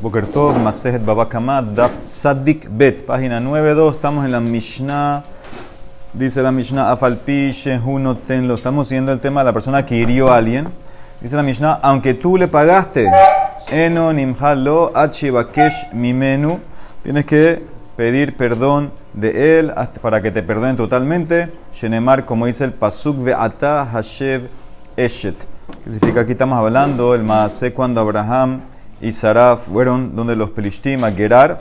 Bokertov, Masejet Babakamat, Daf Tzadik Bet, página 9.2. Estamos en la Mishnah. Dice la Mishnah, Afalpi Shehuno Tenlo. Estamos siguiendo el tema de la persona que hirió a alguien. Dice la Mishnah, aunque tú le pagaste, Eno Nimhalo Achibakesh Mimenu, tienes que pedir perdón de él para que te perdonen totalmente. Shenemar, como dice el Pasuk Ve'ata Hashev Eshet. ¿Qué significa? Aquí estamos hablando el Maase cuando Abraham y Sarah fueron donde los Pelishtim a Gerar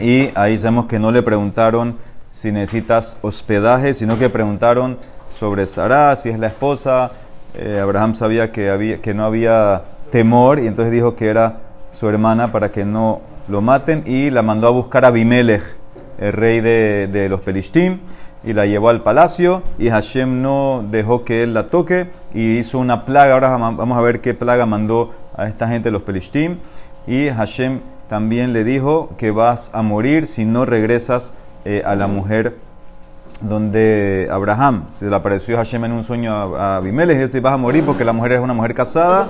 y ahí sabemos que no le preguntaron si necesitas hospedaje, sino que preguntaron sobre Sarah, si es la esposa. Eh, Abraham sabía que, había, que no había temor y entonces dijo que era su hermana para que no lo maten y la mandó a buscar a Abimelech, el rey de, de los Pelishtim y la llevó al palacio y Hashem no dejó que él la toque y hizo una plaga. Ahora vamos a ver qué plaga mandó a esta gente los Pelishtim. Y Hashem también le dijo que vas a morir si no regresas eh, a la mujer donde Abraham, se le apareció Hashem en un sueño a, Abimelech y dice vas a morir porque la mujer es una mujer casada,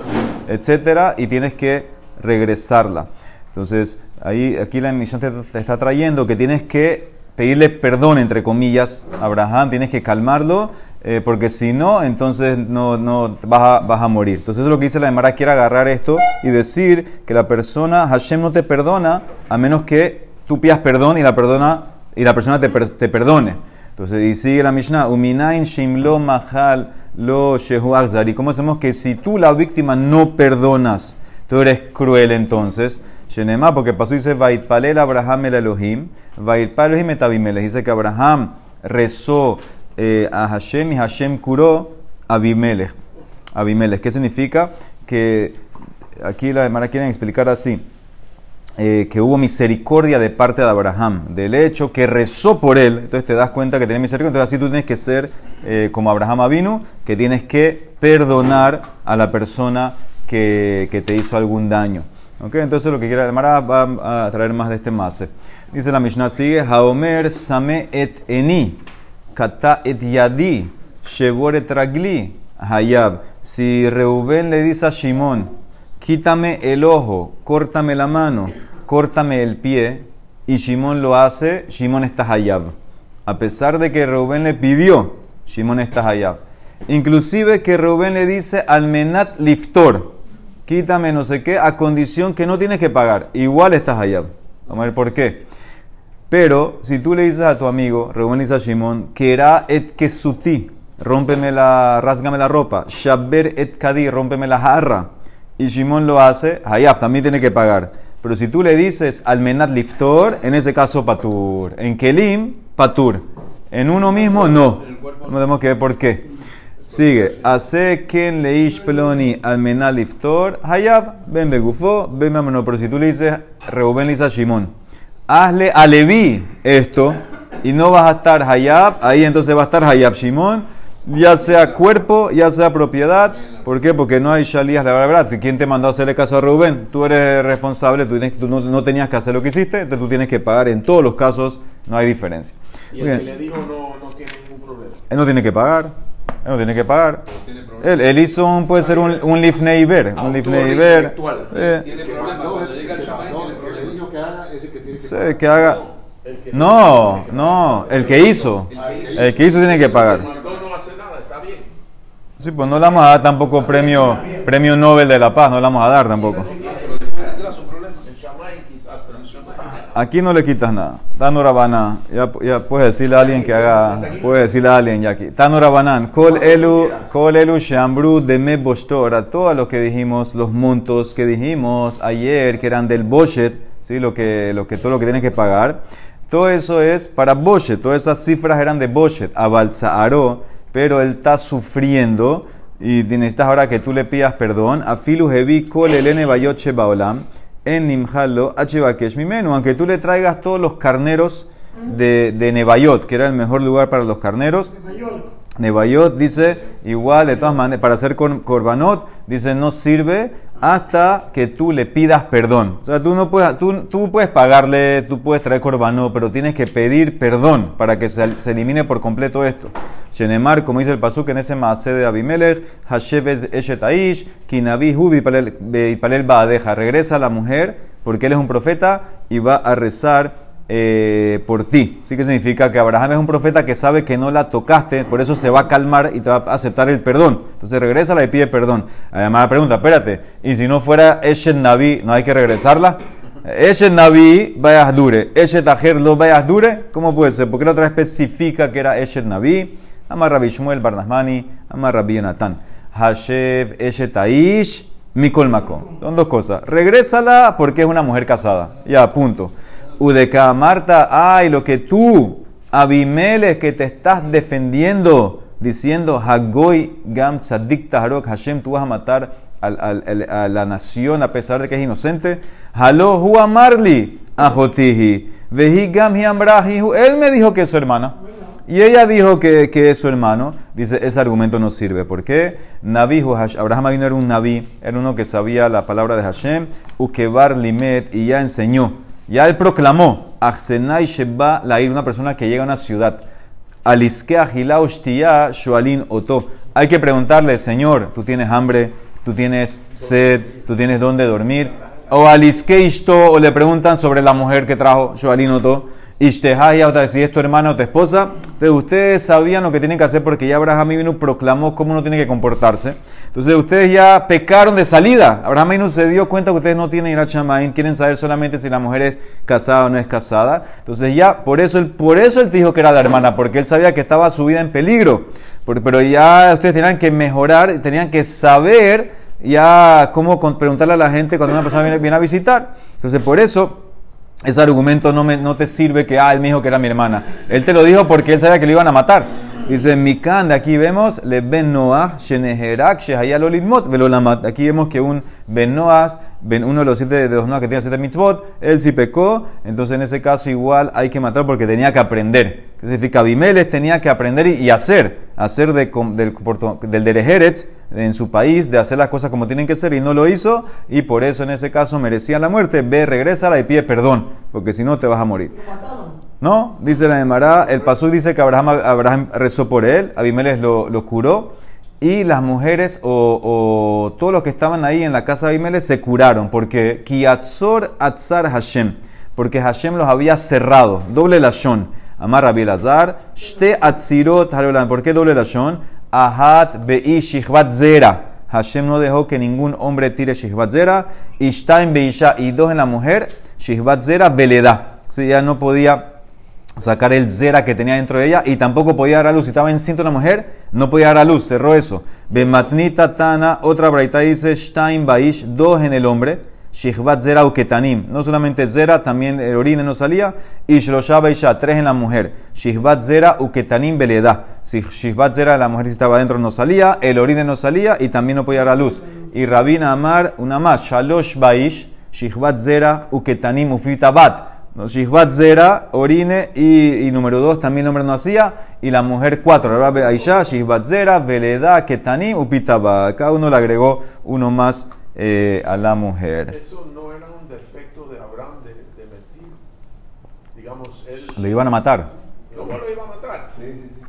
etcétera, y tienes que regresarla. Entonces, ahí, aquí la emisión te está trayendo que tienes que pedirle perdón, entre comillas, a Abraham, tienes que calmarlo, eh, porque si no, entonces no, no vas, a, vas, a, morir. Entonces eso es lo que dice la Emara, quiere agarrar esto y decir que la persona, Hashem no te perdona, a menos que tú pidas perdón y la, perdona, y la persona te, te perdone. Entonces, y sigue la Mishnah, Uminain Shimlo Mahal Lo Shehu Y ¿Cómo hacemos que si tú, la víctima, no perdonas, tú eres cruel entonces? Shenema, porque pasó y dice, Vaitpalel Abraham el Elohim, Vaitpalel Elohim et Dice que Abraham rezó eh, a Hashem y Hashem curó a Abimelech. Abimelech. ¿Qué significa? Que aquí la hermana quieren explicar así. Eh, que hubo misericordia de parte de Abraham, del hecho que rezó por él, entonces te das cuenta que tiene misericordia, entonces así tú tienes que ser eh, como Abraham vino, que tienes que perdonar a la persona que, que te hizo algún daño. Entonces lo que quiere Mara va a traer más de este mase. Dice la Mishnah, sigue, Haomer same et eni, et yadi, hayab. Si Reuben le dice a Shimon, quítame el ojo, córtame la mano, córtame el pie, y Shimon lo hace, Shimon está hayab. A pesar de que Reuben le pidió, Shimon está hayab. Inclusive que Reuben le dice al menat liftor, quítame no sé qué, a condición que no tienes que pagar. Igual estás allá. Vamos a ver por qué. Pero si tú le dices a tu amigo, Reuben dice a Shimon, que era et kesuti, rómpeme la, rasgame la ropa, shaber et kadi, rómpeme la jarra, y Shimon lo hace, hayaf, también tiene que pagar. Pero si tú le dices al menat liftor, en ese caso patur. En kelim, patur. En uno mismo, no. No tenemos que ver por qué. Sigue. Hace quien leish peloni al menaliftor. Hayab, ven begufo, mameno. Pero si tú le dices, Reuben le dice a Shimon, hazle a Levi esto y no vas a estar Hayab, ahí entonces va a estar Hayab Shimon, ya sea cuerpo, ya sea propiedad. ¿Por qué? Porque no hay shalías la verdad. ¿Quién te mandó a hacerle caso a Reuben? Tú eres responsable, tú, tienes, tú no, no, tenías que hacer lo que hiciste, entonces tú tienes que pagar. En todos los casos no hay diferencia. Y el que le dijo no, no tiene ningún problema. Él no tiene que pagar. Él no tiene que pagar. Él, él, hizo un, puede ser un, un Lifnei. Un Lifnei. Eh. Tiene problema. Cuando llega el chamán, le dijo que haga es el que tiene que sí, que haga. No, no, el que hizo. El que hizo tiene que pagar. Sí, pues no le vamos a dar tampoco premio, premio Nobel de la Paz, no le vamos a dar tampoco. Aquí no le quitas nada. Tanurabanan. Ya, ya puedes decirle a alguien que haga. Puedes decirle a alguien ya aquí. Tanurabanan. Kol elu, kol elu shambru de me bostora. Todo lo que dijimos, los montos que dijimos ayer, que eran del boshet, ¿sí? lo que, lo que, todo lo que tienes que pagar. Todo eso es para boshet. Todas esas cifras eran de boshet. A Balsaaro. Pero él está sufriendo. Y necesitas ahora que tú le pidas perdón. A filu hevi kol elene bayoche baolam en Nimjalo Achivakesh Mimenu, aunque tú le traigas todos los carneros de, de Nebayot, que era el mejor lugar para los carneros. Nebayot dice igual, de todas maneras, para hacer korbanot, dice no sirve hasta que tú le pidas perdón. O sea, tú no puedes, tú, puedes pagarle, tú puedes traer korbanot, pero tienes que pedir perdón para que se, se elimine por completo esto. Shenemar, como dice el pasuk en ese maase de Abimelech, Hashevet Eshet Aish, Kinavi Hubi Palel Baadeja. Regresa la mujer porque él es un profeta y va a rezar eh, por ti. Sí que significa que Abraham es un profeta que sabe que no la tocaste, por eso se va a calmar y te va a aceptar el perdón. Entonces regresa y pide perdón. Además la pregunta, espérate, y si no fuera Eshet Naví, ¿no hay que regresarla? Eshet Naví, vayas dure. Eshet Ajer, lo vayas dure. ¿Cómo puede ser? Porque la otra especifica que era Eshet Naví. Amar Rabbi Shmuel Barnasmani, Amar Rabbi Yonatan. Hashev Eshet Aish, Mikol. Son dos cosas. Regrésala porque es una mujer casada. Ya, punto. Udeca Marta, ay, lo que tú, Abimeles, que te estás defendiendo, diciendo, Hagoy Gam Tzadik Taharok Hashem, tú vas a matar a la nación a pesar de que es inocente. Halo Hua Marli, Ajotihi, Vehi Gam él me dijo que es su hermana. Y ella dijo que, es su hermano. Dice, ese argumento no sirve. ¿Por qué? Nabi, Abraham vino era un nabi, era uno que sabía la palabra de Hashem, Ukebar Limet, y ya enseñó. Ya él proclamó, Achsenai Sheba Lair, una persona que llega a una ciudad. Aliske Shoalin Oto. Hay que preguntarle, Señor, tú tienes hambre, tú tienes sed, tú tienes dónde dormir. O Aliske Ishto, o le preguntan sobre la mujer que trajo Shoalin Oto. Ishtehaya, otra si es tu hermana o tu esposa. Entonces, ustedes sabían lo que tienen que hacer porque ya Abraham vino proclamó cómo uno tiene que comportarse. Entonces, ustedes ya pecaron de salida. Abraham vino se dio cuenta que ustedes no tienen ir a Chamaín, quieren saber solamente si la mujer es casada o no es casada. Entonces, ya, por eso, por eso él dijo que era la hermana, porque él sabía que estaba su vida en peligro. Pero ya ustedes tenían que mejorar, tenían que saber ya cómo preguntarle a la gente cuando una persona viene, a visitar. Entonces, por eso ese argumento no, me, no te sirve que, ah, él me dijo que era mi hermana. Él te lo dijo porque él sabía que lo iban a matar. Dice, Mikan, de aquí vemos, le ben Noah, Sheneherak, Shehayal Olimot, Velolamat. Aquí vemos que un ben Noah, uno de los siete de los Noah que tiene siete mitzvot, él sí pecó, entonces en ese caso igual hay que matar porque tenía que aprender. ¿Qué significa? Abimeles tenía que aprender y, hacer, hacer de, del, del Derejeretz en su país, de hacer las cosas como tienen que ser y no lo hizo, y por eso en ese caso merecía la muerte. Ve, regresa y pide perdón, porque si no te vas a morir. No, dice la Emara, el Pasú dice que Abraham, rezó por él, Abimeles lo, lo curó, y las mujeres o, todos los que estaban ahí en la casa de Abimeles se curaron, porque Kiatzor Atzar Hashem, porque Hashem los había cerrado, doble lashon. Amar Rabbi Lazar, Shte Atzirot, ¿por qué doble lashon? Ahat Be'i Zera. Hashem no dejó que ningún hombre tire Shihvat Zera, Ishtaim Be'isha, y dos en la mujer, Shihvat Zera Veleda. Si ya no podía sacar el zera que tenía dentro de ella y tampoco podía dar a luz. Si estaba encinta una mujer, no podía dar a luz, cerró eso. Bematnita Tana, otra braita dice, Stein Baish, dos en el hombre, Shihbat Zera Uketanim. No solamente Zera, también el orine no salía. Y Shlosha Baisha, tres en la mujer. Shihbat Zera Uketanim Beleda. Si Shihbat Zera, la mujer estaba adentro, no salía, el orine no salía y también no podía dar a luz. Y Rabina Amar, una más, Shalosh Baish, Shihbat Zera Uketanim Ufitabat. No, Shihbat Zera, orine, y, número dos, también el hombre no hacía, y la mujer cuatro, Rabbe Aisha, Shihbat Zera, Veleda, Ketanim, Upitaba. Cada uno le agregó uno más eh, a la mujer. Eso no era un defecto de Abraham de, de mentir. Digamos, él. Lo iban a matar. ¿Cómo lo iban a matar? Sí, sí, sí.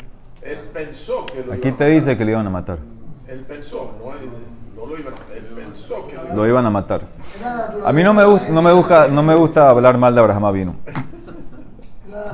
Él pensó que lo Aquí te dice que lo iban a matar. Él pensó, no, no lo iban a matar. Lo iban a matar. A mí no me, gusta, no, me gusta, no me gusta hablar mal de Abraham Avino.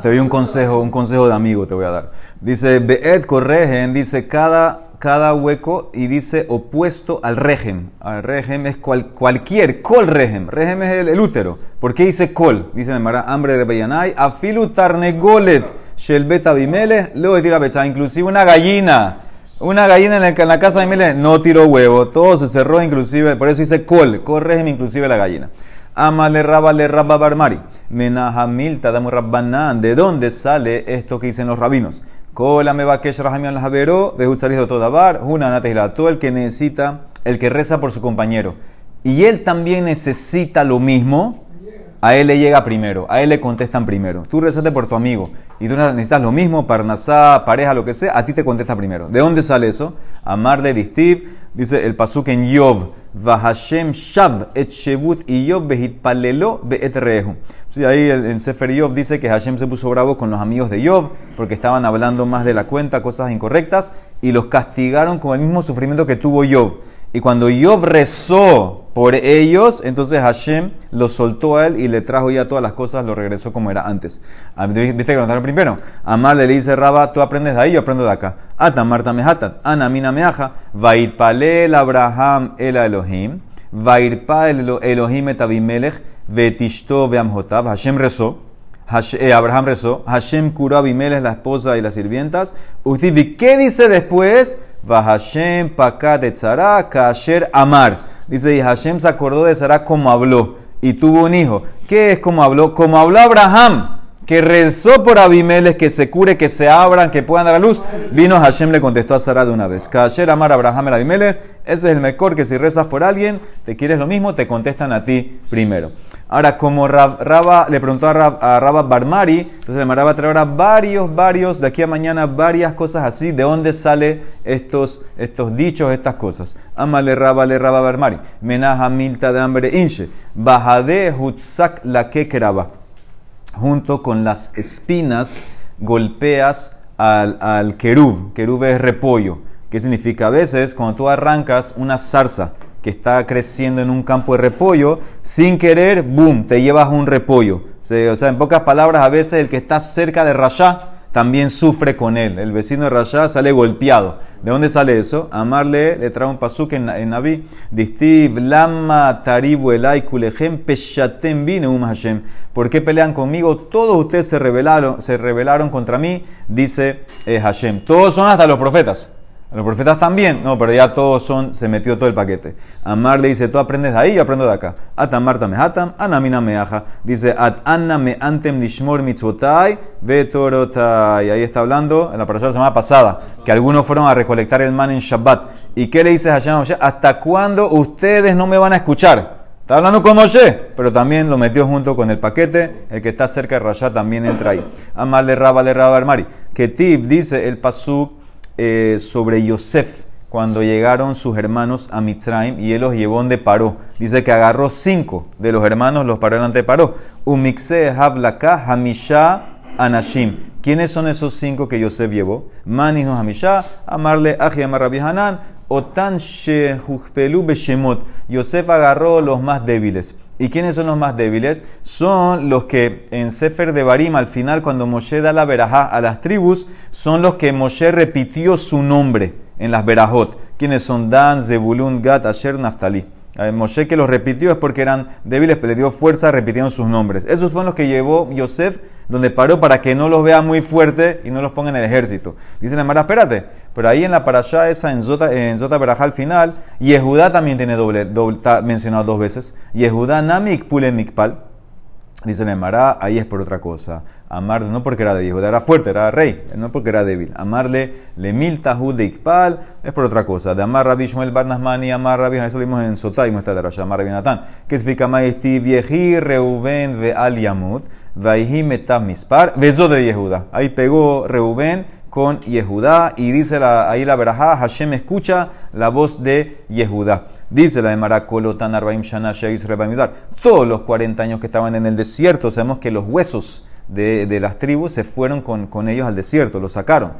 Te doy un consejo, un consejo de amigo te voy a dar. Dice, Be'ed corregen, dice cada, cada hueco y dice opuesto al régimen. Al régimen es cualquier, col régimen. Régimen es el, útero. ¿Por qué dice col? Dice en hambre de Beyanay, afilu tarnegoles, shelbet abimele, luego tira inclusive una gallina una gallina en, la casa de Mile no tiró huevo, todo se cerró, inclusive, por eso dice col, régimen, inclusive la gallina. Amale raba le raba barmari. Menahamilta damu rabbanan. ¿De dónde sale esto que dicen los rabinos? Kola me va que al javero, de todabar, una todo el que necesita, el que reza por su compañero. Y él también necesita lo mismo, a él le llega primero, a él le contestan primero. Tú rezaste por tu amigo y tú necesitas lo mismo, parnasá, pareja, lo que sea, a ti te contesta primero. ¿De dónde sale eso? Amar de Distiv, dice el pasuk en Yov, Vahashem Shav et Shevut y Yov behit palelo beet rehu. Sí, ahí en Sefer Yov dice que Hashem se puso bravo con los amigos de Yov porque estaban hablando más de la cuenta, cosas incorrectas, y los castigaron con el mismo sufrimiento que tuvo Yov. Y cuando Yov rezó por ellos, entonces Hashem lo soltó a él y le trajo ya todas las cosas, lo regresó como era antes. Ah, ¿Viste que contaron primero? Amar le dice Raba, tú aprendes de ahí, yo aprendo de acá. Atamar tamehatan, anamina meaja, vaitpalel Abraham el Elohim, vairpa el Elohim et Abimelech, vetishto veamhotav, Hashem rezó. Eh, Abraham rezó, Hashem curó a Abimelech, la esposa y las sirvientas. Utivi, ¿qué dice después? Hashem pakat etzara kasher amar. Dice, y Hashem se acordó de Sara como habló y tuvo un hijo. ¿Qué es como habló? Como habló Abraham, que rezó por Abimelech, que se cure, que se abran, que puedan dar a luz. Vino Hashem, le contestó a Sara de una vez. Kasher amar Abraham el Abimelech. Ese es el mejor que si rezas por alguien, te quieres lo mismo, te contestan a ti primero. Ahora, como Raba le preguntó a, Rab, Barmari, entonces le mandaba a traer varios, varios, de aquí a mañana, varias cosas así. ¿De dónde sale estos, estos dichos, estas cosas? Amale Raba le Raba Barmari. Menaja milta de hambre inche. Bajade hutzak la kekeraba. Junto con las espinas golpeas al, al kerub. Kerub es repollo. ¿Qué significa? A veces, cuando tú arrancas una zarza, que está creciendo en un campo de repollo, sin querer, boom, te llevas un repollo. O sea, en pocas palabras, a veces el que está cerca de Rasha también sufre con él. El vecino de Rasha sale golpeado. ¿De dónde sale eso? Amarle le trae un pasuk en, en Naví. Distiv lama taribu elai kulejem peshatem um Hashem. ¿Por qué pelean conmigo? Todos ustedes se rebelaron, se rebelaron contra mí, dice eh, Hashem. Todos son hasta los profetas. Los profetas también, no, pero ya todos son, se metió todo el paquete. Amar le dice, tú aprendes de ahí, yo aprendo de acá. Atamar hatam, anamina meaja. Dice, at anna me antem nishmor mitzvotai, vetorotai. Ahí está hablando en la parasha de la semana pasada, que algunos fueron a recolectar el man en Shabbat. ¿Y qué le dice Hashem Moshe? ¿Hasta cuándo ustedes no me van a escuchar? Está hablando con Moshe, pero también lo metió junto con el paquete. El que está cerca de Rasha también entra ahí. Amar le raba, le raba, Mari. Que tip dice el pasuk eh, sobre Yosef cuando llegaron sus hermanos a Mitzrayim y él los llevó donde paró. Dice que agarró cinco de los hermanos, los paró delante de paró. Umixe Havlaka Hamisha Anashim. ¿Quiénes son esos cinco que Yosef llevó? Maninu Hamisha, Amarle Aji Amar Hanan, Otan Shehujpelu Beshemot. Yosef agarró los más débiles. ¿Y quiénes son los más débiles? Son los que en Sefer de Barim, al final, cuando Moshe da la verajá a las tribus, son los que Moshe repitió su nombre en las verajot. ¿Quiénes son Dan, Zebulun, Gad, Asher, Naftali? Moshe que los repitió es porque eran débiles, pero le dio fuerza, repitieron sus nombres. Esos fueron los que llevó Yosef, donde paró para que no los vea muy fuerte y no los ponga en el ejército. Dice la espérate, pero ahí en la parashá esa, en Zota, en Zota al final, Yehudá también tiene doble, doble, está mencionado dos veces. Yehudá Namik Pule Mikpal. Dice la Mara, ahí es por otra cosa. Amarle, no porque era de Yehudá, era fuerte, era rey, no porque era débil. Amarle, le mil de Ikpal, es por otra cosa. De Amar Rabbi Shmuel Barnasmani, Amar Rabbi, eso lo vimos en Sotá y muestra de Rasha, Amar Rabbi Natán. Que significa Maesti Vieji Reuben Ve Al Yamut, Vaihi Metav Mispar, Beso de Yehuda. Ahí pegó Reuben con Yehudá y dice la, ahí la verajá, Hashem escucha la voz de Yehudá. Dice la de Maracolotan Arbaim Shana Todos los 40 años que estaban en el desierto, sabemos que los huesos de, de las tribus se fueron con, con, ellos al desierto, los sacaron.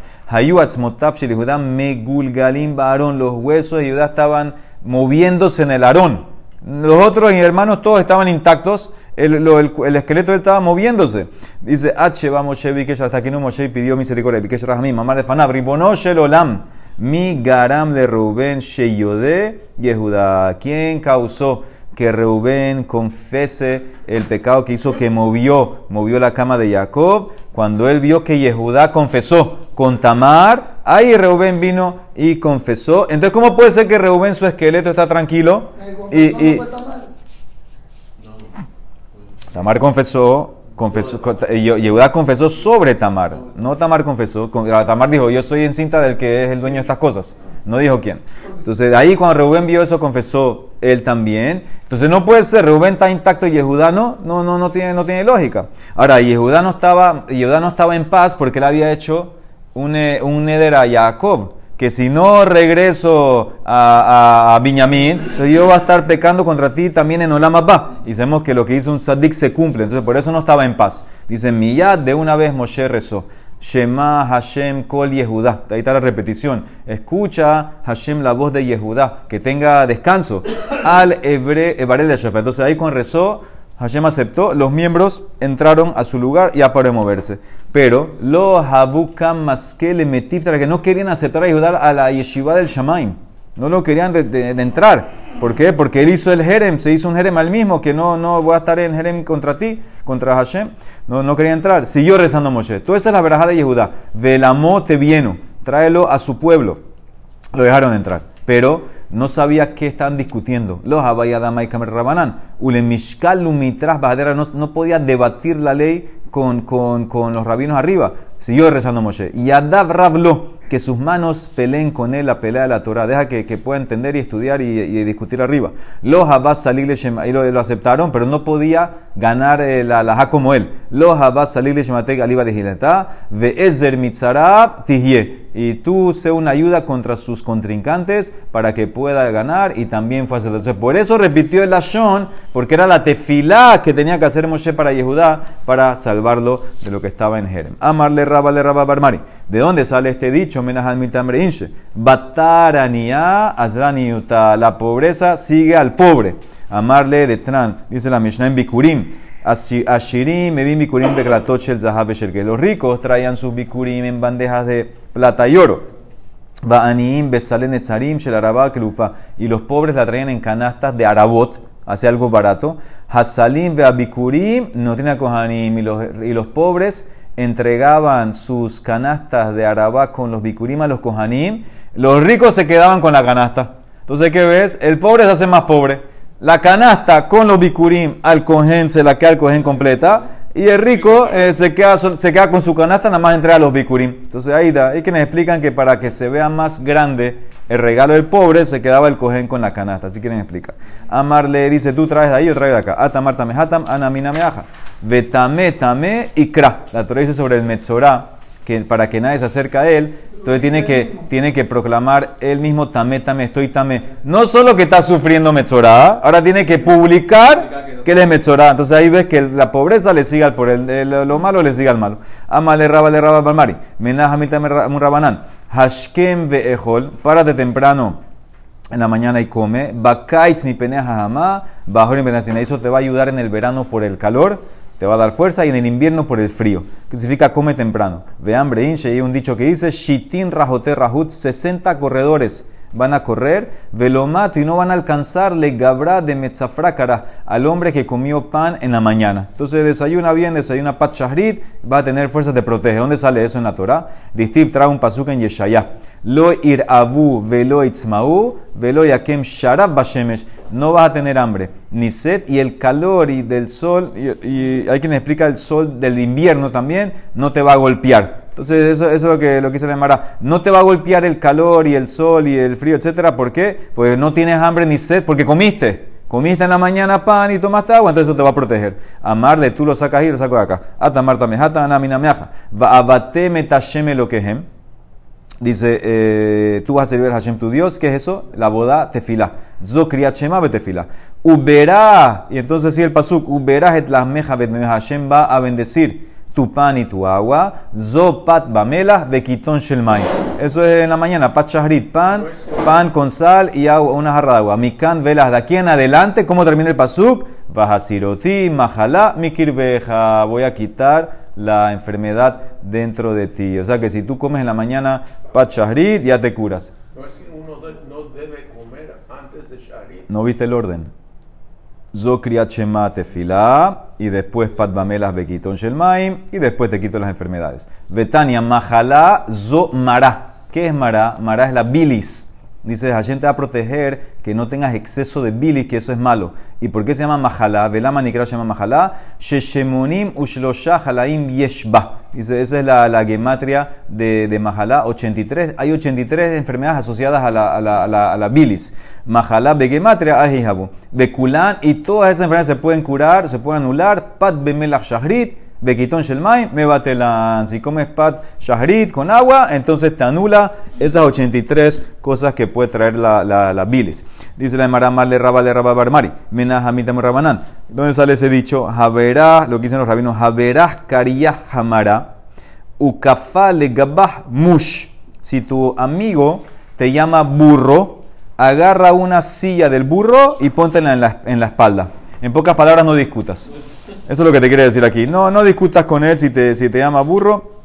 Megulgalim Baron, los huesos de Yehudá estaban moviéndose en el Arón. Los otros hermanos todos estaban intactos, el, el, esqueleto estaba moviéndose. Dice, H, vamos, Moshe hasta que no Moshe pidió misericordia. Bikesh Rahmi, mamá de Fanab, Ribono Olam, mi garam de Reuben Sheyode Yehuda. ¿Quién causó que Reuben confese el pecado que hizo que movió, movió la cama de Jacob? Cuando él vio que Yehudá confesó con Tamar, ahí Reuben vino y confesó. Entonces, ¿cómo puede ser que Reuben su esqueleto está tranquilo? Y, y, Tamar confesó, confesó Yehuda confesó sobre Tamar. No Tamar confesó. Tamar dijo, yo soy encinta del que es el dueño de estas cosas. No dijo quién. Entonces, ahí cuando Reuben vio eso, confesó él también. Entonces, no puede ser, Reuben está intacto y Yehuda no. No, no, no tiene, no tiene lógica. Ahora, Yehuda no estaba, Yehuda no estaba en paz porque él había hecho un, eh, un neder a Jacob que si no regreso a, a, a entonces yo voy a estar pecando contra ti también en Olam Abba. Y sabemos que lo que hizo un sadik se cumple, entonces por eso no estaba en paz. Dice, Miyad, de una vez Moshe rezó. Shema Hashem Kol Yehudá. Ahí está la repetición. Escucha Hashem la voz de Yehudá. Que tenga descanso. Al Ebre de. Entonces ahí con rezó, Hashem aceptó. Los miembros entraron a su lugar y ya para moverse. Pero lo Habukam Maskele Metiftra que no querían aceptar a Yehudá a la yeshiva del Shamaim. No lo querían entrar. ¿Por qué? Porque él hizo el Jerem, se hizo un Jerem al mismo, que no, no voy a estar en Jerem contra ti, contra Hashem. No, no quería entrar. Siguió rezando Moshe. Toda esa es la verajá de Yehuda. Velamo te vieno, tráelo a su pueblo. Lo dejaron entrar. Pero no sabía qué estaban discutiendo. Los Abayadama y Kamer Rabanán. Ulemishkal Lumitras Bajadera no, podía debatir la ley con, con, con los rabinos arriba. Siguió rezando Moshe. Y Adav Rablo que sus manos peleen con él la pelea de la Torah. Deja que, pueda entender y estudiar y, discutir arriba. Los Abbas Salil y lo, lo, aceptaron, pero no podía ganar eh, la laja como él. Los Abbas Salil Shematek Aliba de Giletá, Ve Ezer Mitzarab Tihye. Y tú sé una ayuda contra sus contrincantes para que pueda ganar y también fue Entonces, por eso repitió el Ashon, porque era la tefilá que tenía que hacer Moshe para Yehudá para salvarlo de lo que estaba en Jerem. Amarle Rabba le Rabba Barmari. ¿De dónde sale este dicho? La pobreza sigue al pobre. Amarle de Tran, dice la Mishnah en Bikurim. Ashirim, vi Bikurim de el Zahab que Los ricos traían sus Bikurim en bandejas de plata y oro. Y los pobres la traían en canastas de Arabot, hace algo barato. Hasalim, Bikurim, no tiene y los pobres entregaban sus canastas de Arabá con los bikurim a los kohanim, los ricos se quedaban con la canasta. Entonces, ¿qué ves? El pobre se hace más pobre. La canasta con los bikurim al cohen se la queda al cohen completa. Y el rico eh, se, queda, se queda con su canasta, nada más entrega los bikurim. Entonces ahí da, hay que nos explican que para que se vea más grande el regalo del pobre, se quedaba el cohen con la canasta. Así quieren explicar. Amar le dice, tú traes de ahí, yo traigo de acá. Atamar tamehatam, anamina meaja. Vetame, tame, ikra. La Torah dice sobre el Metzorah, que para que nadie se acerque a él, entonces tiene que, tiene que proclamar él mismo tame, tame, estoy tame. No solo que está sufriendo Metzorah, ahora tiene que publicar que él es Metzorah. Entonces ahí ves que la pobreza le sigue al por el, lo malo le sigue al malo. Amale raba le raba balmari. Menaj un rabanán. Hashkem ve'echol. Párate temprano en la mañana y come. Bakaitz mi peneja jamá. Bajo Eso te va a ayudar en el verano por el calor te va a dar fuerza y en el invierno por el frío, que significa come temprano. Ve hambre, inche, hay un dicho que dice, Shitin rajote rahut, 60 corredores van a correr, velomato y no van a alcanzarle gabra de metzafrácara al hombre que comió pan en la mañana. Entonces desayuna bien, desayuna pat shahrit, va a tener fuerzas de protege. ¿Dónde sale eso en la Torah? Distiv trae un pasuk en Yeshaya. Lo ir abu velo itzmau velo yakem sharab bashemesh. No vas a tener hambre ni sed y el calor y del sol, y, hay quien explica el sol del invierno también, no te va a golpear. Entonces, eso, es lo que, lo que dice la. No te va a golpear el calor y el sol y el frío, etcétera. ¿Por qué? Pues no tienes hambre ni sed, porque comiste. Comiste en la mañana pan y tomaste agua, entonces eso te va a proteger. Amarle, tú lo sacas y lo saco de acá. Atamar tamejata anamina meaja. Abate metasheme lo que Dice, eh, tú vas a servir a Hashem tu Dios. ¿Qué es eso? La boda tefila. Zokriat shema betefila. Uberá. Y entonces sí el pasuk. Uberá et la meja Hashem va a bendecir tu pan y tu agua. Zopat bamela bequiton shelmai. Eso es en la mañana. Pat pan, pan con sal y agua, una jarra de agua. Mikan velas de aquí en adelante. ¿Cómo termina el pasuk? Bajasiroti, majalá, mikirbeja. Voy a quitar la enfermedad dentro de ti. O sea que si tú comes en la mañana pat ya te curas. No es que uno no debe comer antes de shahrit. No viste el orden. Zokriat Shema Tefilá, y después Patbamelas Bekiton Shelmaim, y después te quito las enfermedades. Betania Mahalá Zo Mará. ¿Qué es Mará? Mará es la bilis. Dice, Hashem te va a proteger que no tengas exceso de bilis, que eso es malo. ¿Y por qué se llama majalá? Velama Nikra se llama majalá. Sheshemonim ushlosha halaim yeshba. Dice, esa es la, la gematria de, de majalá. 83. Hay 83 enfermedades asociadas a la, a la, a la, a la bilis. Majalá begematria ahijabu. Bekulán. Y todas esas enfermedades se pueden curar, se pueden anular. Pat bemelach shahrit Bequitón Shelmai, me batelan. Si comes pat shahrit con agua, entonces te anula esas 83 cosas que puede traer la, la, bilis. Dice la Emara le raba le raba barmari. Menajamita rabanán. ¿Dónde sale ese dicho? Javerá, lo que dicen los rabinos, Javerá kariyah jamara. Ukafa le gabah mush. Si tu amigo te llama burro, agarra una silla del burro y póntela en la, en la espalda. En pocas palabras, no discutas. Eso es lo que te quiere decir aquí. No, no discutas con él si te, si te llama burro.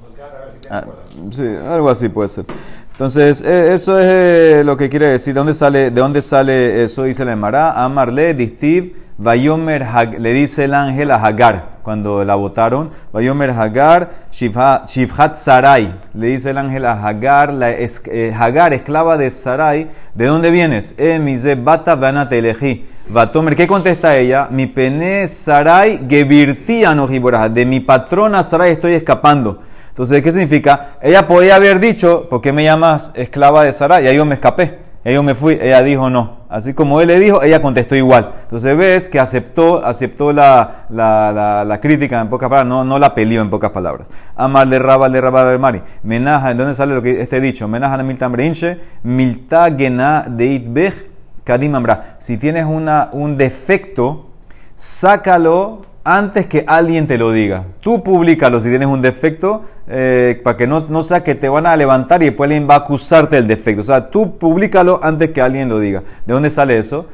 Ah, sí, algo así puede ser. Entonces, eh, eso es eh, lo que quiere decir. ¿De dónde sale, de dónde sale eso? Dice la Emara. Amarle, Distiv, Vayomer, le dice el ángel a Hagar cuando la votaron. Vayomer Hagar, Shivhat Sarai. Le dice el ángel a Hagar, la es- eh, Hagar, esclava de Sarai. ¿De dónde vienes? Eh, mize bata vana te elegí. Vatomer, ¿qué contesta ella? Mi pene Sarai gebirti anojiborah. De mi patrona Sarai estoy escapando. Entonces, ¿qué significa? Ella podía haber dicho, ¿por qué me llamas esclava de Sarai? Y ahí yo me escapé. Y ahí yo me fui. Ella dijo no. Así como él le dijo, ella contestó igual. Entonces ves que aceptó, aceptó la, la, la, la crítica en pocas palabras, no, no la peleó en pocas palabras. Amar de Raba, de Raba de Mari. Menaja, ¿en dónde sale lo que este dicho? Menaja la milta breinche, milta gena de itbech kadim amra. Si tienes una, un defecto, sácalo antes que alguien te lo diga. Tú públicalo si tienes un defecto, eh, para que no, no sea que te van a levantar y después alguien va a acusarte del defecto. O sea, tú públicalo antes que alguien lo diga. ¿De dónde sale eso?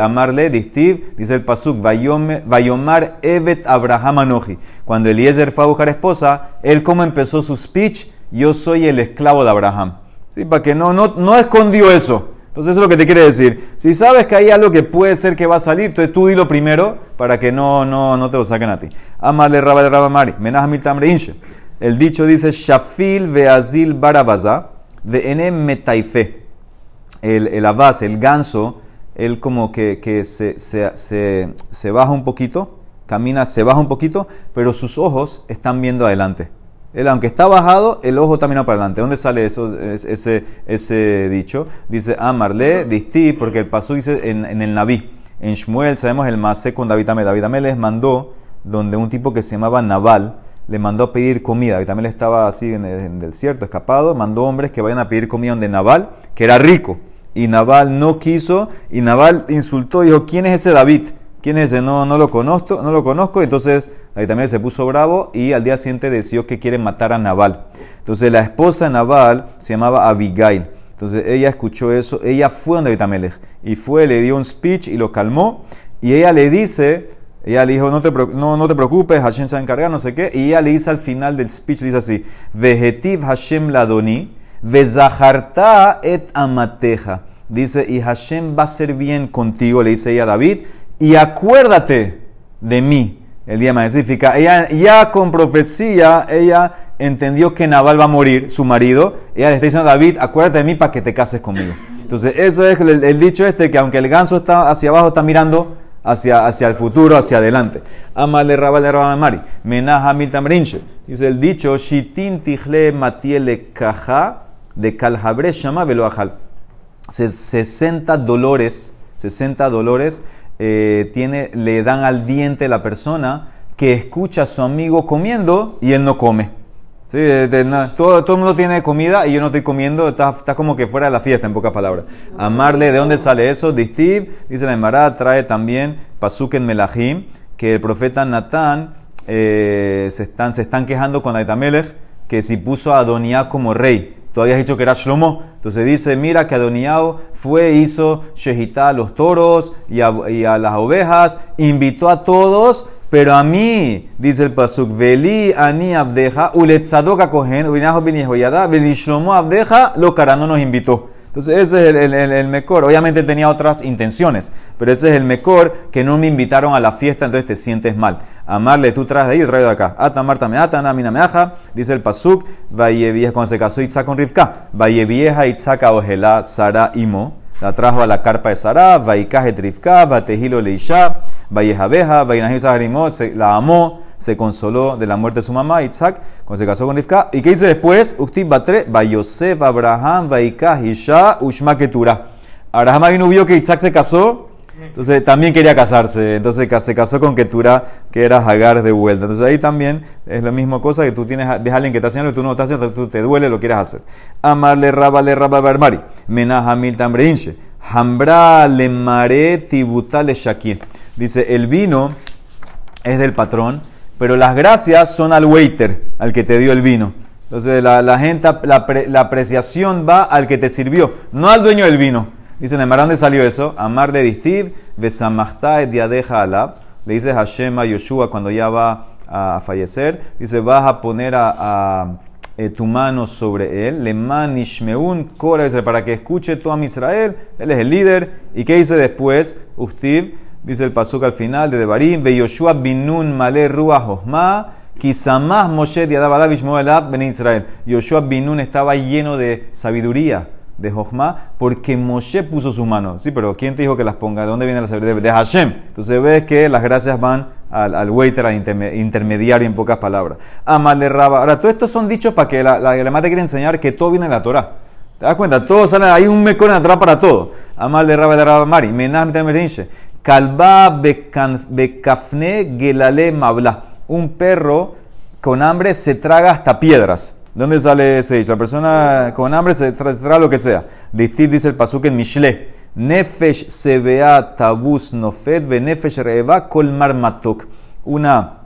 Amarle, distiv, dice el pasuk, vayomar evet Abraham anoji. Cuando Eliezer fue a buscar esposa, él como empezó su speech, yo soy el esclavo de Abraham. ¿Sí? Para que no, no, no escondió eso. Entonces es lo que te quiere decir. Si sabes que hay algo que puede ser que va a salir, entonces tú dilo primero para que no, no, no te lo saquen a ti. Amarle raba de raba mari. Menaj tambre inche. El dicho dice, Shafil veazil barabaza de ene metaife. El, el abaz, el ganso, él como que, que se, se, se baja un poquito, camina, se baja un poquito, pero sus ojos están viendo adelante. Él, aunque está bajado, el ojo está mirando para adelante. ¿Dónde sale eso, es- ese, dicho? Dice Amarle, Disti, porque el pasú dice en, en el Naví. En Shmuel, sabemos el Masé con David Amel. David Amel les mandó, donde un tipo que se llamaba Naval, le mandó a pedir comida. David Amel estaba así en el, en el desierto, escapado. Mandó hombres que vayan a pedir comida donde Naval, que era rico. Y Naval no quiso, y Naval insultó y dijo, ¿quién es ese David? ¿Quién es ese? No, no lo conozco, no lo conozco. Entonces David también se puso bravo y al día siguiente decidió que quiere matar a Naval. Entonces la esposa de Naval se llamaba Abigail. Entonces ella escuchó eso, ella fue donde David Amelech y fue, le dio un speech y lo calmó. Y ella le dice, ella le dijo, no te, no, no te preocupes, Hashem se va a encargar, no sé qué. Y ella le dice al final del speech, le dice así, Vegetiv Hashem ladoni, vezaharta et amateja. Dice, y Hashem va a ser bien contigo, le dice ella a David, y acuérdate de mí. El día más significa, ella ya con profecía, ella entendió que Nabal va a morir, su marido. Ella le está diciendo a David, acuérdate de mí para que te cases conmigo. Entonces, eso es el, dicho este, que aunque el ganso está hacia abajo, está mirando hacia, hacia el futuro, hacia adelante. Amale rabal de rabal mari. Menaja miltamrinche. Dice el dicho, shitin tijle matiele kaja de kalhabre shama veloajal. 60 dolores, 60 dolores eh, tiene, le dan al diente la persona que escucha a su amigo comiendo y él no come. Sí, de- de todo, todo el mundo tiene comida y yo no estoy comiendo, está, está como que fuera de la fiesta, en pocas palabras. Amarle, ¿de dónde sale eso? Distib, dice la Emara, trae también Pasuk en Melahim, que el profeta Natán eh, se, están, se están quejando con Aitamelech que si puso a Adoniá como rey, tú habías dicho que era Shlomo. Entonces dice, mira que Adoniao fue, hizo Shehitá a los toros y a, las ovejas, invitó a todos, pero a mí, dice el Pasuk, Veli ani abdeja, uletzadoka kohen, ubinajo bin Yehoyada, veli Shlomo abdeja, lo cara no nos invitó. Entonces ese es el, el, el, mejor. Obviamente él tenía otras intenciones, pero ese es el mejor que no me invitaron a la fiesta, entonces te sientes mal. Amarle, tú traes de ahí, yo traigo de acá. Ata Marta me ata, Namina me aja, dice el Pasuk, vieja cuando se casó Itzá con Rivka, vieja Itzá Ojela Sara Imo, la trajo a la carpa de Sara, Vaikaje Trivka, Batejilo Leisha, Vallejabeja, Vainahim Saharimó, se la amó, se consoló de la muerte de su mamá, Isaac, cuando se casó con Rivka. ¿Y qué dice después? Uktib Batre, Vayosef, Abraham, Vaikah, Isha, Ushma Ketura. Abraham vino vio que Isaac se casó, entonces también quería casarse. Entonces se casó con Ketura, que era Hagar de vuelta. Entonces ahí también es la misma cosa que tú tienes, ves a alguien que está haciendo y tú no lo estás haciendo, tú te duele, lo quieres hacer. Amarle raba le raba barmari. Menaja mil tambreinche. Hambra le mare tibuta le shakir. Dice, el vino es del patrón, pero las gracias son al waiter, al que te dio el vino. Entonces la, gente, la, pre- la apreciación va al que te sirvió, no al dueño del vino. Dicen, ¿en dónde salió eso? Amar de Distiv, Besamachta et diadeja alab. Le dice Hashem a Yoshua cuando ya va a fallecer. Dice, vas a poner a, eh, tu mano sobre él. Le manishmeun para que escuche todo a Israel. Él es el líder. ¿Y qué dice después? Ustiv, dice el pasuk al final de Devarim, Ve Yoshua binun male ruach hosma. Kisamah Moshe diadabala bishmoelab ben Israel. Yoshua binun estaba lleno de sabiduría de Jochma, porque Moshe puso su mano. Sí, pero ¿quién te dijo que las ponga? ¿De dónde viene la sabiduría? De Hashem. Entonces ves que las gracias van al, al waiter, al interme- intermediario, en pocas palabras. Amal de Raba. Ahora, todo esto son dichos para que la, la Gemara te quiere enseñar que todo viene de la Torah. ¿Te das cuenta? Todo sale, hay un mecón en la Torah para todo. Amal de Raba de Raba Mari. Menam gelale mabla. Un perro con hambre se traga hasta piedras. ¿Dónde sale ese dicho? La persona con hambre se tra- se traga lo que sea. Dicid dice el pasuk en Mishle. Nefesh sebea tabus nofet ve nefesh reeva kol marmatok. Una,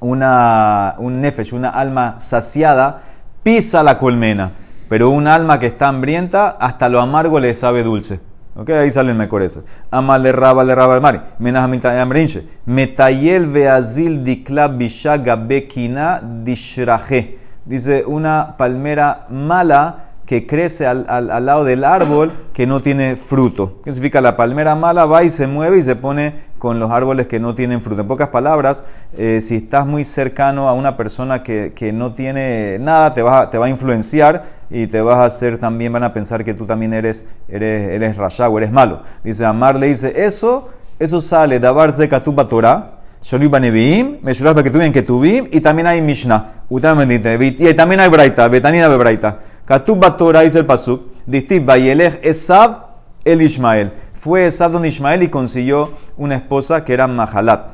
una, un nefesh, una alma saciada, pisa la colmena. Pero un alma que está hambrienta, hasta lo amargo le sabe dulce. ¿Ok? Ahí sale el mejor ese. Amal de raba de raba mari. Menas amrinche. Metayel beazil dikla bishaga bekina dishraje. Dice una palmera mala que crece al, al- lado del árbol que no tiene fruto. ¿Qué significa? La palmera mala va y se mueve y se pone con los árboles que no tienen fruto. En pocas palabras, eh, si estás muy cercano a una persona que, que no tiene nada, te va, a- te va a influenciar y te vas a hacer también, van a pensar que tú también eres, eres, eres rasha o eres malo. Dice, Amar le dice, eso, eso sale, dabar zeka tu Torah, Sholiba Nevi'im, Meshuras Beketuvim Ketuvim, y también hay Mishnah. Y también hay Braita, Betanina Bebraita. Katub Torah dice el Pasuk, Distiv Bayelech Esav el Ishmael. Fue Esav don Ishmael y consiguió una esposa que era Mahalat.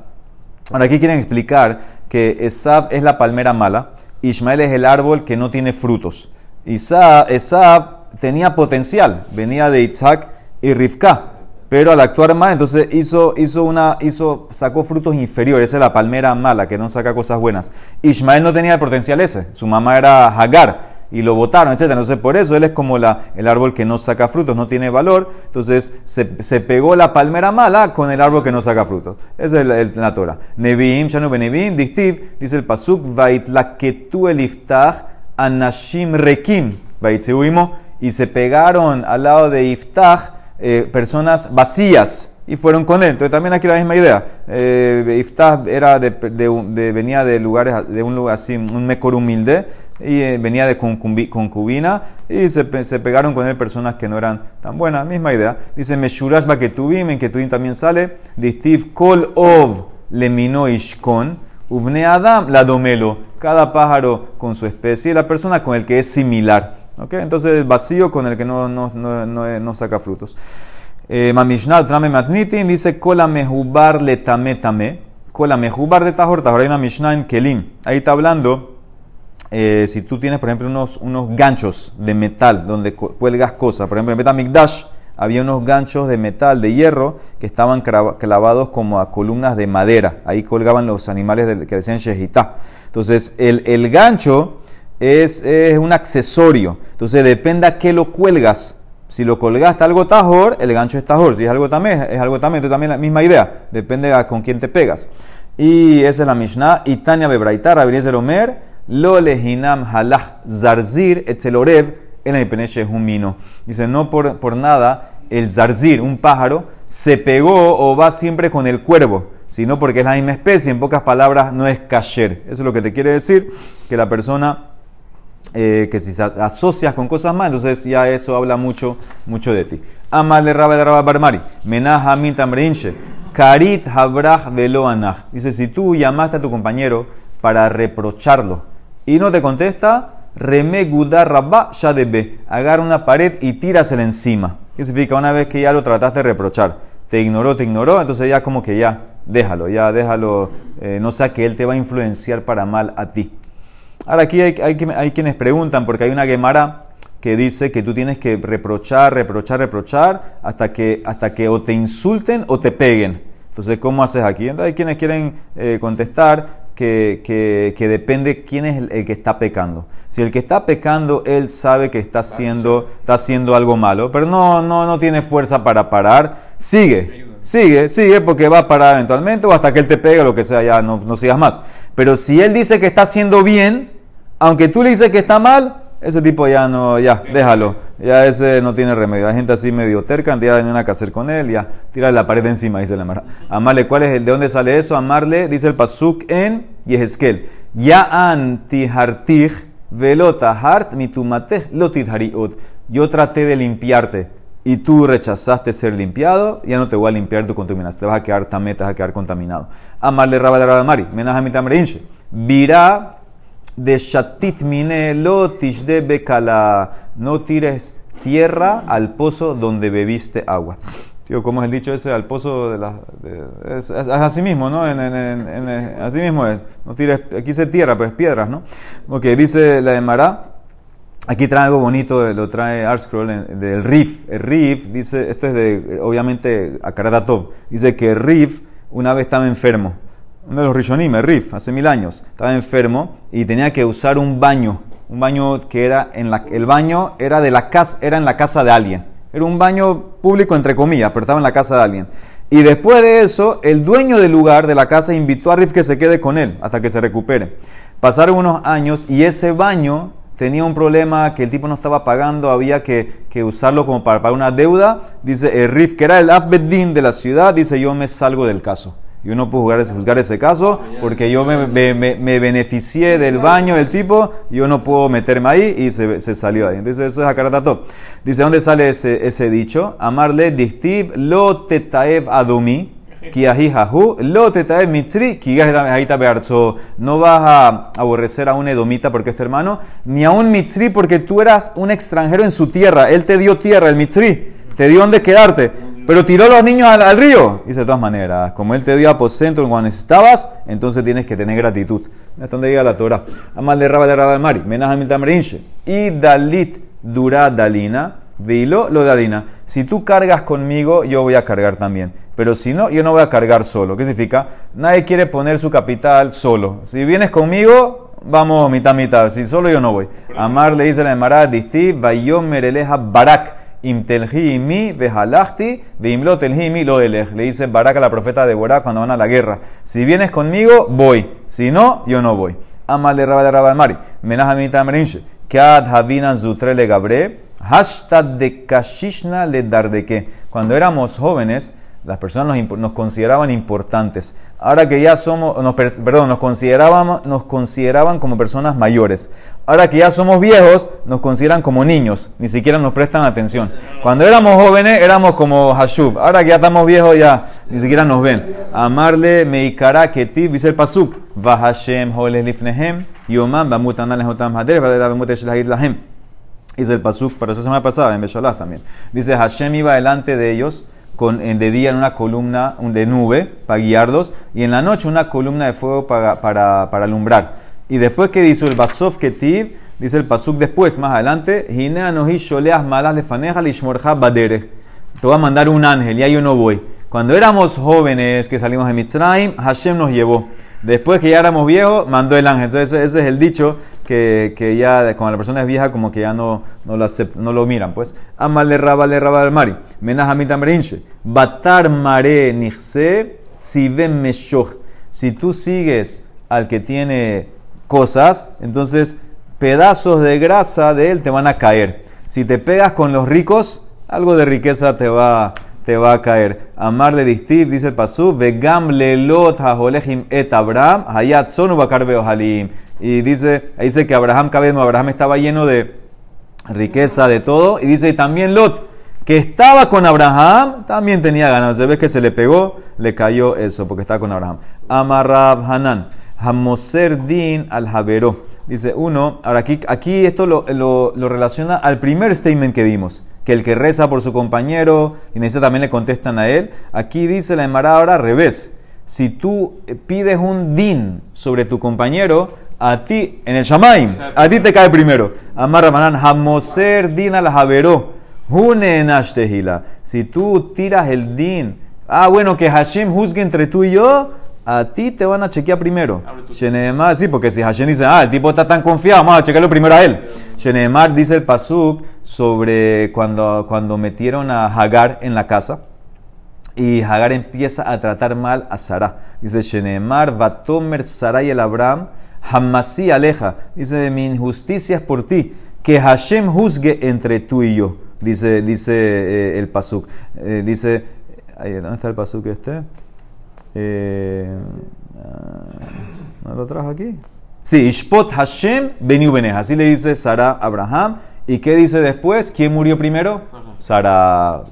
Ahora aquí quieren explicar que Esav es la palmera mala, Ishmael es el árbol que no tiene frutos. Isa- Esav tenía potencial, venía de Isaac y Rivka, pero al actuar mal, entonces hizo, hizo una, hizo, sacó frutos inferiores, esa es la palmera mala, que no saca cosas buenas. Ishmael no tenía el potencial ese, su mamá era Hagar y lo botaron, etc. Entonces por eso él es como la, el árbol que no saca frutos, no tiene valor, entonces se, se pegó la palmera mala con el árbol que no saca frutos. Esa es el- el- la Torah. Nevi'im, Shanu Benevim, Dictiv, dice el Pasuk, Vait la ketu eliftach anashim rekim, Vait y se pegaron al lado de Iftach eh, personas vacías y fueron con él. Entonces también aquí la misma idea. Eh, Iftach era de, de de- venía de lugares, de un lugar así, un mejor humilde, y eh, venía de concubina, y se, se pegaron con él personas que no eran tan buenas. Misma idea. Dice Meshurash Baketubim, en Ketubim también sale, Distiv Kol Ov Lemino Ishkon, Ubne Adam la domelo. Cada pájaro con su especie, y la persona con el que es similar. ¿Ok? Entonces, vacío con el que no, no, no, no, no saca frutos. Eh, Mamishna Trame Matnitin dice: Kola mehubar le tame. Kola mehubar de tajor, tajor. Hay una Mishnah en Kelim. Ahí está hablando. Eh, si tú tienes, por ejemplo, unos, unos ganchos de metal donde cu- cuelgas cosas, por ejemplo, en Betamikdash había unos ganchos de metal, de hierro, que estaban clavados como a columnas de madera. Ahí colgaban los animales del- que decían shehitá. Entonces, el, el gancho es, es un accesorio. Entonces, depende a qué lo cuelgas. Si lo colgaste algo tajor, el gancho es tajor. Si es algo también, es algo también. Entonces, también la misma idea. Depende a con quién te pegas. Y esa es la Mishnah. Y Tania Bebraita, Rabeliezer Omer, Lo lehinam halah zarzir etzelorev en el humino. Dice, no por, por nada el zarzir, un pájaro, se pegó o va siempre con el cuervo, sino porque es la misma especie. En pocas palabras, no es kasher. Eso es lo que te quiere decir, que la persona eh, que si se asocias con cosas más, entonces ya eso habla mucho, mucho de ti. Amal de Rabba de Rabba Barmari, Menah Hamid Tamreinche, Karit Habrach Veloanach. Dice, si tú llamaste a tu compañero para reprocharlo y no te contesta, Reme Gudar Rabba Shadebe, agarra una pared y tírasela encima. ¿Qué significa? Una vez que ya lo trataste de reprochar, te ignoró, te ignoró, entonces ya como que ya, déjalo, ya déjalo, eh, no sea que él te va a influenciar para mal a ti. Ahora aquí hay, hay, hay quienes preguntan, porque hay una Gemara que dice que tú tienes que reprochar, reprochar, reprochar, hasta que, hasta que o te insulten o te peguen. Entonces, ¿cómo haces aquí? Entonces, hay quienes quieren eh, contestar que, que, que depende quién es el, el que está pecando. Si el que está pecando, él sabe que está haciendo, está haciendo algo malo, pero no, no, no tiene fuerza para parar, sigue. Sigue, sigue, porque va a parar eventualmente o hasta que él te pegue, lo que sea, ya no, no sigas más. Pero si él dice que está haciendo bien, aunque tú le dices que está mal, ese tipo ya no, ya, déjalo. Ya ese no tiene remedio. Hay gente así medio terca, no hay nada que hacer con él, ya, tira la pared encima, dice la Mara. Amarle, ¿cuál es el, de dónde sale eso? Amarle, dice el Pasuk en Yehezkel. Ya antihartij velota hart mitumateh lotidhariut. Yo traté de limpiarte y tú rechazaste ser limpiado, ya no te voy a limpiar tu contaminación. Te vas a quedar también, te vas a quedar contaminado. Amarle raba de rabamari. Menajamitamreinche. Virá de shatit mine lo tishde bekala. No tires tierra al pozo donde bebiste agua. Tío, ¿cómo es el dicho ese? Al pozo de la... de- es, es- es así mismo, ¿no? En, en- en- así mismo es. No tires... Aquí se tierra, pero es piedras, ¿no? Ok, dice la de Mará. Aquí trae algo bonito, lo trae Arscroll del Rif. El Rif dice, esto es de, obviamente, Akaradatov. Dice que Rif una vez estaba enfermo. Uno de los Rishonim, Rif, hace mil años. Estaba enfermo y tenía que usar un baño. Un baño que era en la, el baño era de la casa, era en la casa de alguien. Era un baño público entre comillas, pero estaba en la casa de alguien. Y después de eso, el dueño del lugar de la casa invitó a Rif que se quede con él hasta que se recupere. Pasaron unos años y ese baño tenía un problema que el tipo no estaba pagando, había que, que usarlo como para pagar una deuda. Dice el Rif, que era el Afbeddin de la ciudad, dice yo me salgo del caso. Yo no puedo juzgar juzgar ese caso porque yo me, me- me- beneficié del baño del tipo, yo no puedo meterme ahí y se, se salió ahí. Entonces eso es Akaratatop. Dice, ¿dónde sale ese, ese dicho? Amarle dictiv lo tetaev adomi. Lo mitri. No vas a aborrecer a un edomita porque es tu hermano, ni a un mitri porque tú eras un extranjero en su tierra. Él te dio tierra, el mitri, te dio donde quedarte. Pero tiró los niños al, río. Dice de todas maneras, como él te dio aposento cuando necesitabas, entonces tienes que tener gratitud. Hasta donde llega la Torah. Amal de raba de raba del mari. Menas. Y dalit dura dalina. Vilo lo dalina. Si tú cargas conmigo, yo voy a cargar también. Pero si no, yo no voy a cargar solo. ¿Qué significa? Nadie quiere poner su capital solo. Si vienes conmigo, vamos mitad mitad. Si solo yo no voy. Amar le dice la Emara, disti, vayom mereleja barak. Imtelhi mi vejalachti, veimlo telhi mi lo elej. Le dice Barak a la profeta de Borá cuando van a la guerra. Si vienes conmigo, voy. Si no, yo no voy. Amal de Rabba de Rabba Mari. Menaj a mi tamrinche. Kad havinan zutre le gabre. Hashtag de kashishna le dardeke. Cuando éramos jóvenes, las personas nos, nos consideraban importantes. Ahora que ya somos, nos, per- perdón, nos consideraban, nos consideraban como personas mayores. Ahora que ya somos viejos, nos consideran como niños. Ni siquiera nos prestan atención. Cuando éramos jóvenes, éramos como Hashub. Ahora que ya estamos viejos, ya ni siquiera nos ven. Amarle meikara ketiv, dice el pasuk. Vahashem lifnehem. Yomam bamutanales otam hader. Dice el pasuk, para eso semana pasada, en Beshalach también. Dice, Hashem iba delante de ellos con, en, de día en una columna de nube para guiarlos y en la noche una columna de fuego para, para, para alumbrar. Y después que dice el Basov Ketiv, dice el pasuk después, más adelante, "Hine anohi sholeach malas badere". Te voy a mandar un ángel, ya yo no voy. Cuando éramos jóvenes que salimos de Mitzrayim, Hashem nos llevó. Después que ya éramos viejos, mandó el ángel. Entonces ese, es el dicho que, que ya cuando la persona es vieja como que ya no, no, lo, acep- no lo miran. Pues, amale raba le raba del mari. Menajamita merinche. Batar mare nixse tzivem meshoch. Si tú sigues al que tiene cosas, entonces pedazos de grasa de él te van a caer. Si te pegas con los ricos, algo de riqueza te va, te va a caer. Amar de Distiv, dice el Pasú, Vegam lelot haholehim et Abraham, hayat sonu bakar beohalim. Y dice, dice que Abraham, Abraham estaba lleno de riqueza, de todo. Y dice, y también Lot, que estaba con Abraham, también tenía ganas. Se ve que se le pegó, le cayó eso, porque estaba con Abraham. Amarrab Hanan, Hamoser din al Javeró. Dice uno, ahora aquí, aquí esto lo, lo- lo relaciona al primer statement que vimos, que el que reza por su compañero y necesita también le contestan a él. Aquí dice la Emara ahora al revés. Si tú eh, pides un din sobre tu compañero, a ti, en el Shamaim, a ti te cae primero. Amar Ramanan, Hamoser din al Javeró. Ashtehila. Si tú tiras el din, ah, bueno, que Hashem juzgue entre tú y yo, a ti te van a chequear primero. Shenemar, sí, porque si Hashem dice, ah, el tipo está tan confiado, vamos a chequearlo primero a él. Shenemar dice el Pasuk sobre cuando, cuando metieron a Hagar en la casa. Y Hagar empieza a tratar mal a Sara. Dice Shenemar, Vatomer Sarai el Abraham, Hamasí aleja. Dice, mi injusticia es por ti. Que Hashem juzgue entre tú y yo. Dice, dice eh, el Pasuk. Eh, dice, ¿dónde está el Pasuk este? Eh, ¿No lo trajo aquí? Sí, Ishpot Hashem Beniu Beneja. Así le dice Sara Abraham. ¿Y qué dice después? ¿Quién murió primero? Sara.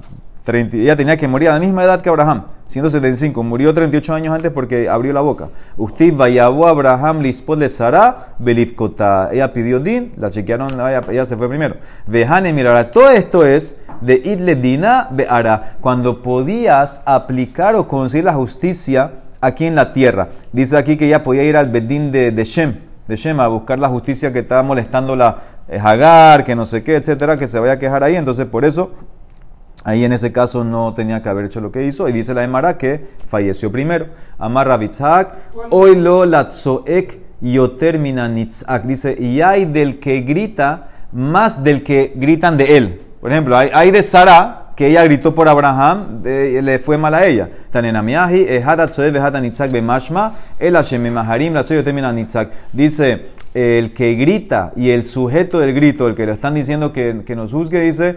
ella tenía que morir a la misma edad que Abraham, 175. Murió 38 años antes porque abrió la boca. Usted vayabó Abraham lispot de Sara belifkota. Ella pidió din, la chequearon, ella, se fue primero. Vejane, mira, todo esto es de idle dina beara. Cuando podías aplicar o conseguir la justicia aquí en la tierra. Dice aquí que ella podía ir al Bedín de, de Shem, de Shem, a buscar la justicia que estaba molestando la eh, Hagar, que no sé qué, etcétera, que se vaya a quejar ahí. Entonces, por eso, ahí en ese caso no tenía que haber hecho lo que hizo. Y dice la Emara que falleció primero. Amar Rabitzak, hoy lo latzoek yotermina nitzak. Dice, y hay del que grita más del que gritan de él. Por ejemplo, hay, hay de Sara que ella gritó por Abraham, le fue mal a ella. Tanenamiahi, bemashma, el Maharim, la termina nitzak. Dice, el que grita y el sujeto del grito, el que le están diciendo que, que nos juzgue, dice,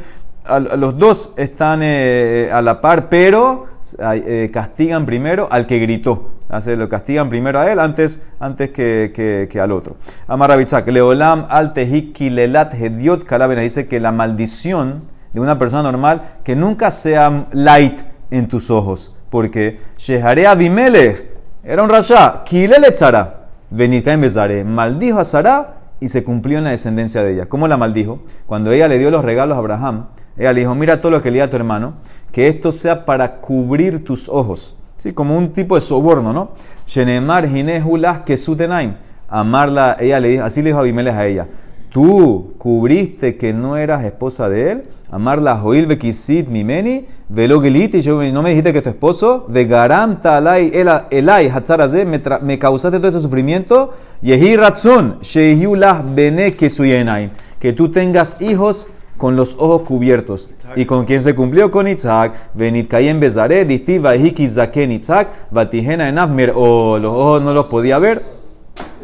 los dos están eh, a la par, pero eh, castigan primero al que gritó. Hace, lo castigan primero a él antes, antes que, que, que al otro. Amarabitzak, Leolam al tehiki lelat hediot kalabena dice que la maldición de una persona normal que nunca sea light en tus ojos. Porque Shehare Abimelech era un rasha, Kilele Tzara, Benita en maldijo a Sara y se cumplió en la descendencia de ella. ¿Cómo la maldijo? Cuando ella le dio los regalos a Abraham, ella le dijo, mira todo lo que le di a tu hermano, que esto sea para cubrir tus ojos. Sí, como un tipo de soborno, ¿no? Shenemar Hinehulah Kesutenaim. Amarla, ella le dijo, así le dijo Abimelech a ella. Tú cubriste que no eras esposa de él Amarla Joil Bekisit Mimeni, Velo y yo no me dijiste que tu esposo, de Garam Talai Elai Hatzarazé, me causaste todo ese sufrimiento, Yehi Ratzon, Shehiulah Bene Kesuyenaim, que tú tengas hijos con los ojos cubiertos. ¿Y con quién se cumplió? Con Itzhak. Venit Kayen Bezare, Distiva Hiki Zaken Itzhak, Batijena Enafmer, o los ojos no los podía ver.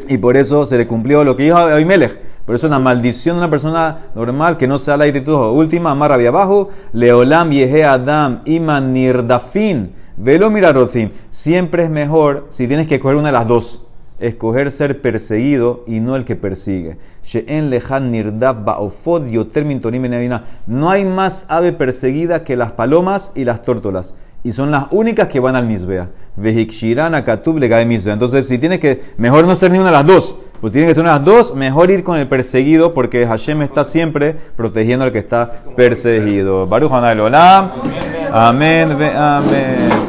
Y por eso se le cumplió lo que dijo Abimelech por eso una maldición de una persona normal que no sea la actitud. Última, amarra abajo. Leolam yehe adam iman nirdafin. Velo mirarotim. Siempre es mejor si tienes que escoger una de las dos. Escoger ser perseguido y no el que persigue. No hay más ave perseguida que las palomas y las tórtolas y son las únicas que van al Misbea. Entonces, si tiene que, mejor no ser ni una de las dos, pues tiene que ser una de las dos, mejor ir con el perseguido porque Hashem está siempre protegiendo al que está perseguido. Baruch Olam. Amén. Amén.